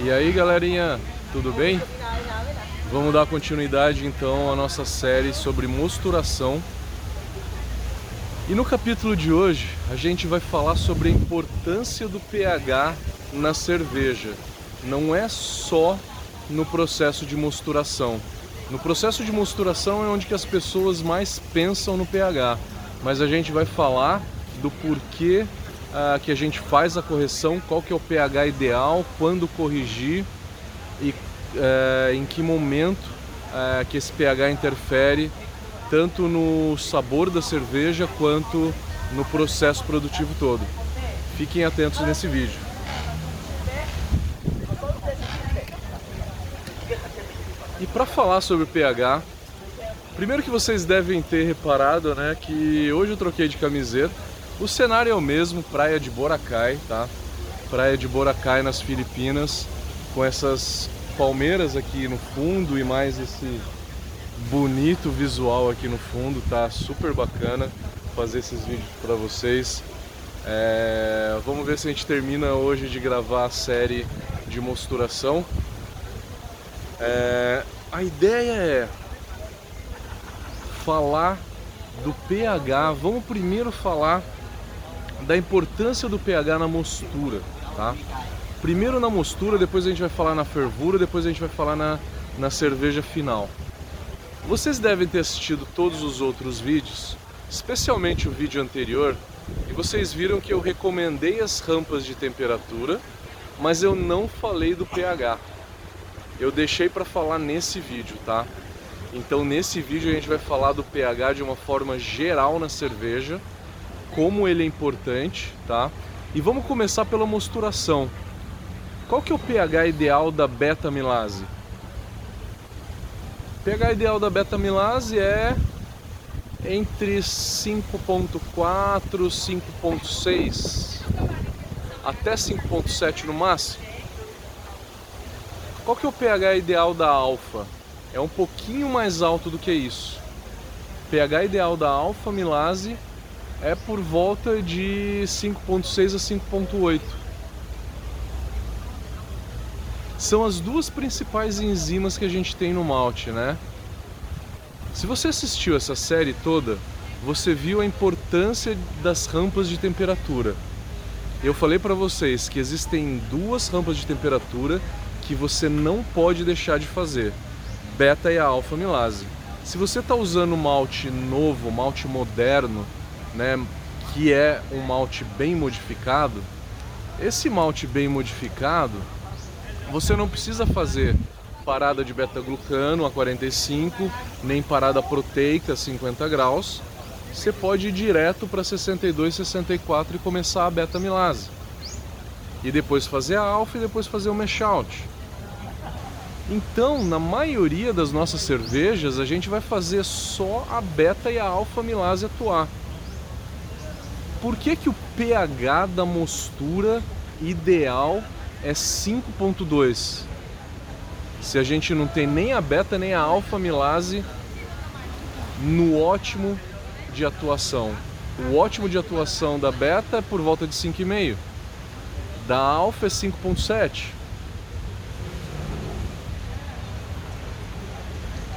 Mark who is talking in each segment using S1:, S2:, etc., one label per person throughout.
S1: E aí galerinha, tudo bem? Vamos dar continuidade então à nossa série sobre mosturação. E no capítulo de hoje a gente vai falar sobre a importância do pH na cerveja. Não é só no processo de mosturação. No processo de mosturação é onde que as pessoas mais pensam no pH, mas a gente vai falar do porquê ah, que a gente faz a correção, qual que é o pH ideal, quando corrigir e eh, em que momento eh, que esse pH interfere tanto no sabor da cerveja quanto no processo produtivo todo. Fiquem atentos nesse vídeo. E para falar sobre o pH, primeiro que vocês devem ter reparado, né, que hoje eu troquei de camiseta o cenário é o mesmo, praia de Boracay, tá? Praia de Boracay nas Filipinas, com essas palmeiras aqui no fundo e mais esse bonito visual aqui no fundo, tá super bacana fazer esses vídeos para vocês. É... Vamos ver se a gente termina hoje de gravar a série de mosturação. É... A ideia é falar do pH. Vamos primeiro falar da importância do pH na mostura, tá? Primeiro na mostura, depois a gente vai falar na fervura, depois a gente vai falar na, na cerveja final. Vocês devem ter assistido todos os outros vídeos, especialmente o vídeo anterior, e vocês viram que eu recomendei as rampas de temperatura, mas eu não falei do pH. Eu deixei para falar nesse vídeo, tá? Então nesse vídeo a gente vai falar do pH de uma forma geral na cerveja como ele é importante, tá? E vamos começar pela mosturação. Qual que é o pH ideal da beta-milase? PH ideal da beta-milase é entre 5.4 e 5.6 até 5.7 no máximo. Qual que é o pH ideal da alfa? É um pouquinho mais alto do que isso. PH ideal da alfa milase é por volta de 5.6 a 5.8. São as duas principais enzimas que a gente tem no malte, né? Se você assistiu essa série toda, você viu a importância das rampas de temperatura. Eu falei para vocês que existem duas rampas de temperatura que você não pode deixar de fazer: beta e a alfa milase. Se você está usando malte novo, malte moderno, né, que é um malte bem modificado, esse malte bem modificado, você não precisa fazer parada de beta-glucano a 45, nem parada proteica a 50 graus. Você pode ir direto para 62, 64 e começar a beta-milase. E depois fazer a alfa e depois fazer o mash out. Então, na maioria das nossas cervejas, a gente vai fazer só a beta e a alfa milase atuar por que, que o pH da mostura ideal é 5.2? Se a gente não tem nem a beta nem a alfa milase no ótimo de atuação. O ótimo de atuação da beta é por volta de 5,5. Da alfa é 5.7.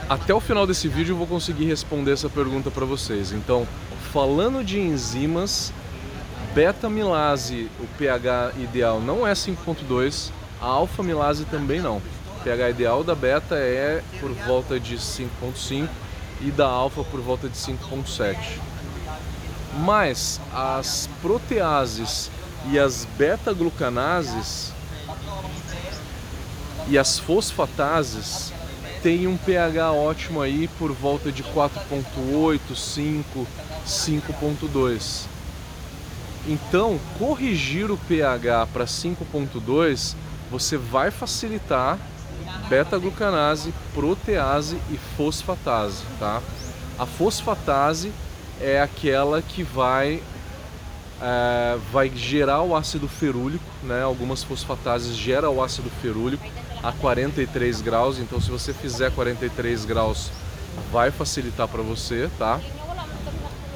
S1: Até o final desse vídeo eu vou conseguir responder essa pergunta para vocês. Então, falando de enzimas, beta-milase, o pH ideal não é 5.2, a alfa-milase também não. O pH ideal da beta é por volta de 5.5 e da alfa por volta de 5.7. Mas as proteases e as beta-glucanases e as fosfatases têm um pH ótimo aí por volta de 4.8, 5, 5.2. Então, corrigir o pH para 5.2, você vai facilitar beta-glucanase, protease e fosfatase, tá? A fosfatase é aquela que vai é, vai gerar o ácido ferúlico, né? Algumas fosfatases geram o ácido ferúlico a 43 graus, então se você fizer 43 graus vai facilitar para você, tá?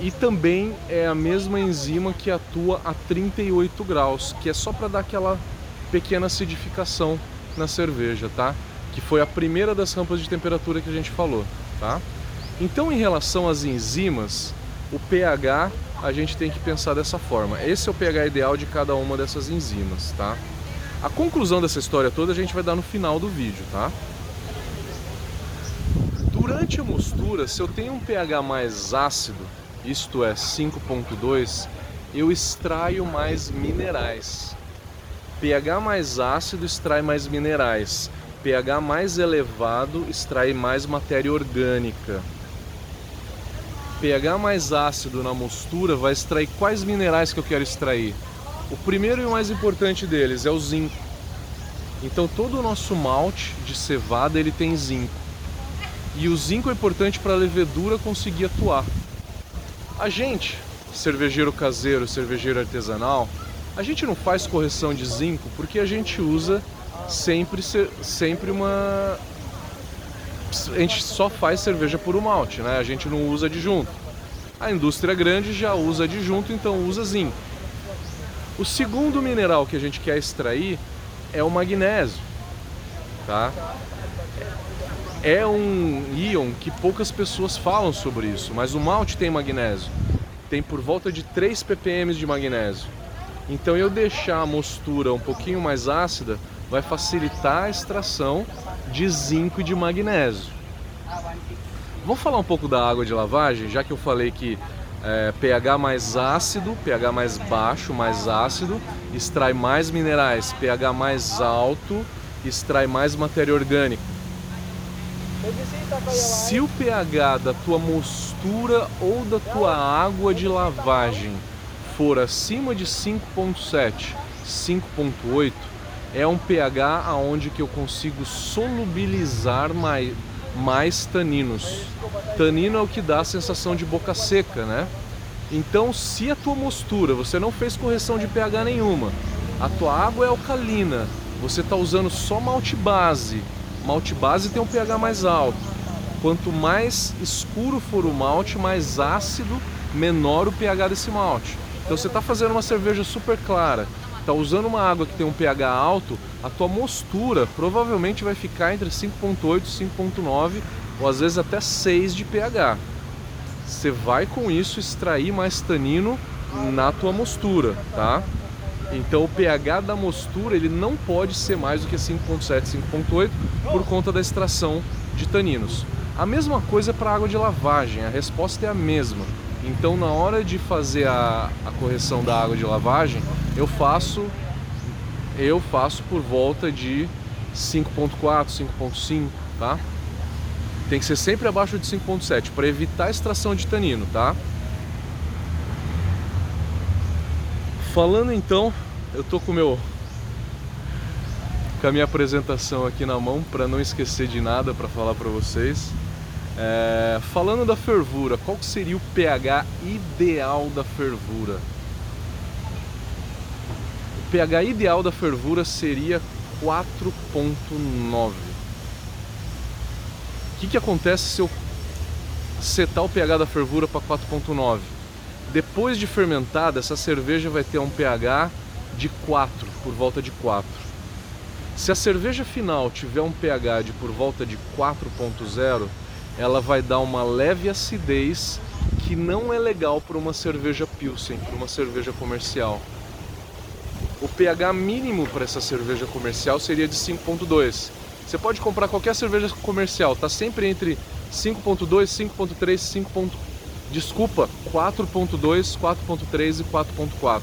S1: E também é a mesma enzima que atua a 38 graus, que é só para dar aquela pequena acidificação na cerveja, tá? Que foi a primeira das rampas de temperatura que a gente falou, tá? Então, em relação às enzimas, o pH a gente tem que pensar dessa forma. Esse é o pH ideal de cada uma dessas enzimas, tá? A conclusão dessa história toda a gente vai dar no final do vídeo, tá? Durante a mostura, se eu tenho um pH mais ácido, isto é 5.2, eu extraio mais minerais. pH mais ácido extrai mais minerais. pH mais elevado extrai mais matéria orgânica pH mais ácido na mostura vai extrair quais minerais que eu quero extrair. O primeiro e o mais importante deles é o zinco. Então todo o nosso malte de cevada ele tem zinco. E o zinco é importante para a levedura conseguir atuar. A gente, cervejeiro caseiro, cervejeiro artesanal, a gente não faz correção de zinco porque a gente usa sempre, sempre uma a gente só faz cerveja por malte, né? A gente não usa adjunto. A indústria grande já usa adjunto, então usa zinco. O segundo mineral que a gente quer extrair é o magnésio, tá? É um íon que poucas pessoas falam sobre isso, mas o malte tem magnésio. Tem por volta de 3 ppm de magnésio. Então eu deixar a mostura um pouquinho mais ácida vai facilitar a extração de zinco e de magnésio. Vamos falar um pouco da água de lavagem, já que eu falei que é, pH mais ácido, pH mais baixo, mais ácido, extrai mais minerais, pH mais alto, extrai mais matéria orgânica. Se o pH da tua mostura ou da tua água de lavagem for acima de 5.7, 5.8, é um pH aonde que eu consigo solubilizar mais, mais taninos. Tanino é o que dá a sensação de boca seca, né? Então, se a tua mostura, você não fez correção de pH nenhuma, a tua água é alcalina, você está usando só malte base, malte base tem um pH mais alto. Quanto mais escuro for o malte, mais ácido, menor o pH desse malte. Então você está fazendo uma cerveja super clara, está usando uma água que tem um pH alto, a tua mostura provavelmente vai ficar entre 5.8 e 5.9 ou às vezes até 6 de pH. Você vai com isso extrair mais tanino na tua mostura, tá? Então o pH da mostura ele não pode ser mais do que 5.7, 5.8 por conta da extração de taninos. A mesma coisa para água de lavagem, a resposta é a mesma. Então na hora de fazer a, a correção da água de lavagem, eu faço eu faço por volta de 5.4, 5.5, tá? Tem que ser sempre abaixo de 5.7 para evitar a extração de tanino, tá? Falando então, eu tô com meu com a minha apresentação aqui na mão para não esquecer de nada para falar para vocês. É, falando da fervura, qual seria o pH ideal da fervura? O pH ideal da fervura seria 4.9. O que, que acontece se eu setar o pH da fervura para 4.9? Depois de fermentada, essa cerveja vai ter um pH de 4, por volta de 4. Se a cerveja final tiver um pH de por volta de 4.0, ela vai dar uma leve acidez que não é legal para uma cerveja Pilsen, para uma cerveja comercial. O pH mínimo para essa cerveja comercial seria de 5.2. Você pode comprar qualquer cerveja comercial, tá sempre entre 5.2, 5.3, 5. Desculpa, 4.2, 4.3 e 4.4.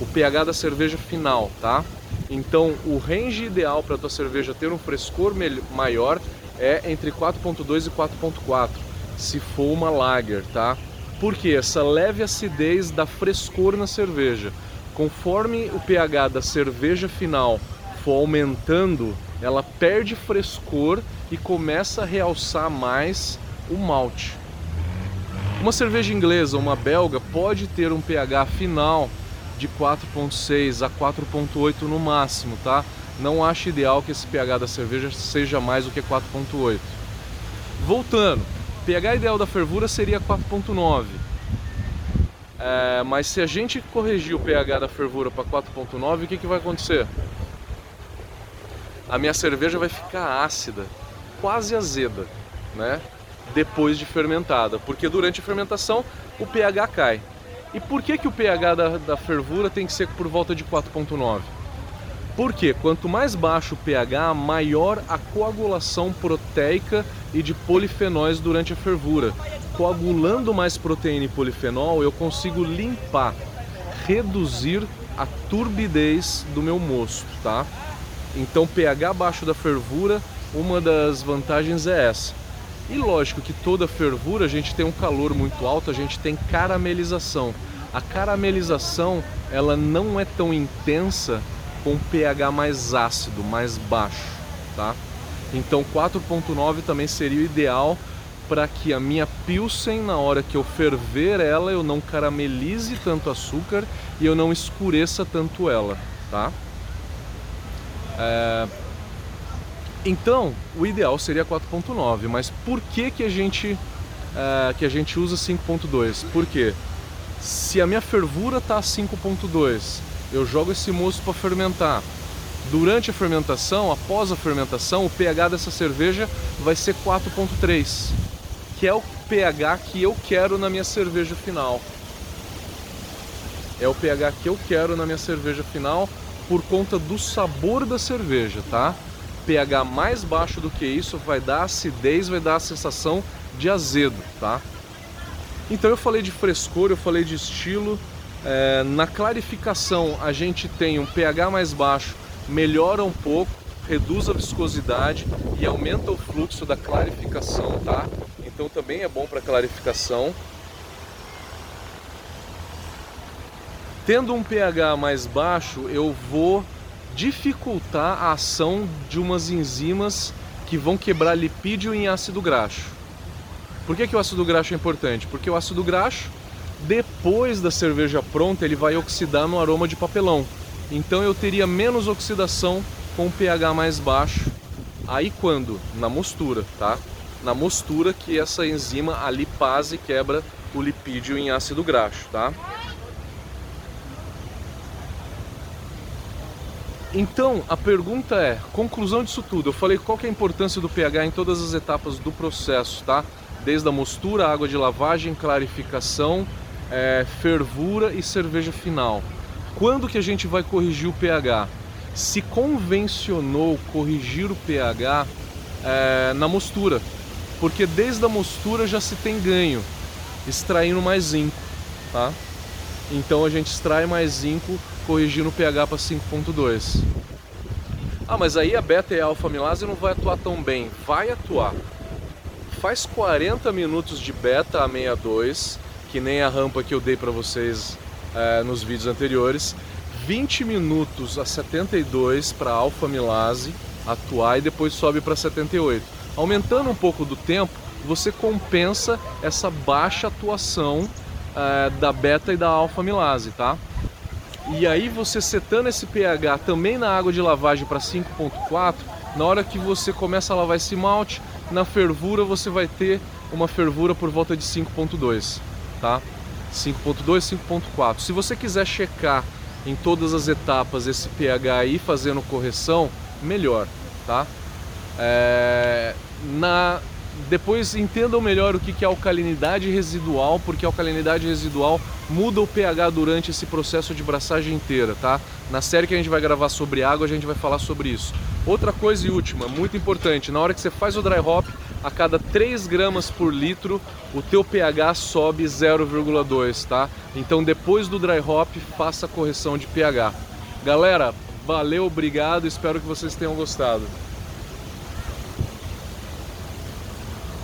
S1: O pH da cerveja final, tá? Então, o range ideal para tua cerveja ter um frescor maior é entre 4.2 e 4.4, se for uma lager, tá? Porque essa leve acidez dá frescor na cerveja. Conforme o pH da cerveja final for aumentando, ela perde frescor e começa a realçar mais o malte. Uma cerveja inglesa uma belga pode ter um pH final de 4.6 a 4.8 no máximo, tá? não acho ideal que esse pH da cerveja seja mais do que 4.8. Voltando, pH ideal da fervura seria 4.9. É, mas se a gente corrigir o pH da fervura para 4.9, o que, que vai acontecer? a minha cerveja vai ficar ácida, quase azeda, né? Depois de fermentada, porque durante a fermentação o pH cai. E por que, que o pH da, da fervura tem que ser por volta de 4,9? Porque quanto mais baixo o pH, maior a coagulação proteica e de polifenóis durante a fervura. Coagulando mais proteína e polifenol, eu consigo limpar, reduzir a turbidez do meu mosto, tá? Então, pH abaixo da fervura, uma das vantagens é essa. E lógico que toda fervura a gente tem um calor muito alto, a gente tem caramelização. A caramelização, ela não é tão intensa com pH mais ácido, mais baixo, tá? Então 4.9 também seria o ideal para que a minha Pilsen, na hora que eu ferver ela, eu não caramelize tanto açúcar e eu não escureça tanto ela, tá? É... Então, o ideal seria 4.9, mas por que que a gente é, que a gente usa 5.2? Por quê? Se a minha fervura está a 5.2 eu jogo esse moço para fermentar. Durante a fermentação, após a fermentação, o pH dessa cerveja vai ser 4.3, que é o pH que eu quero na minha cerveja final. É o pH que eu quero na minha cerveja final por conta do sabor da cerveja, tá? pH mais baixo do que isso vai dar acidez, vai dar a sensação de azedo, tá? Então eu falei de frescor, eu falei de estilo, é, na clarificação a gente tem um pH mais baixo, melhora um pouco, reduz a viscosidade e aumenta o fluxo da clarificação, tá? Então também é bom para clarificação. Tendo um pH mais baixo, eu vou dificultar a ação de umas enzimas que vão quebrar lipídio em ácido graxo. Por que, que o ácido graxo é importante? Porque o ácido graxo depois da cerveja pronta, ele vai oxidar no aroma de papelão. Então eu teria menos oxidação com pH mais baixo. Aí quando? Na mostura, tá? Na mostura que essa enzima, a lipase, quebra o lipídio em ácido graxo, tá? Então, a pergunta é, conclusão disso tudo, eu falei qual é a importância do pH em todas as etapas do processo, tá? Desde a mostura, água de lavagem, clarificação, é, fervura e cerveja final. Quando que a gente vai corrigir o pH? Se convencionou corrigir o pH é, na mostura, porque desde a mostura já se tem ganho, extraindo mais zinco, tá? Então a gente extrai mais zinco corrigindo o pH para 5.2. Ah, mas aí a beta e a alfa amilase não vai atuar tão bem. Vai atuar. Faz 40 minutos de beta a 62 que nem a rampa que eu dei para vocês é, nos vídeos anteriores. 20 minutos a 72 para alfa milase atuar e depois sobe para 78. Aumentando um pouco do tempo, você compensa essa baixa atuação é, da beta e da alfa milase, tá? E aí você setando esse pH também na água de lavagem para 5.4, na hora que você começa a lavar esse malte, na fervura você vai ter uma fervura por volta de 5.2 tá? 5.2, 5.4. Se você quiser checar em todas as etapas esse pH aí fazendo correção, melhor, tá? É, na, depois entendam melhor o que é alcalinidade residual, porque a alcalinidade residual muda o pH durante esse processo de braçagem inteira, tá? Na série que a gente vai gravar sobre água, a gente vai falar sobre isso. Outra coisa e última, muito importante, na hora que você faz o dry hop, a cada 3 gramas por litro o teu pH sobe 0,2, tá? Então depois do dry hop faça a correção de pH. Galera, valeu, obrigado, espero que vocês tenham gostado.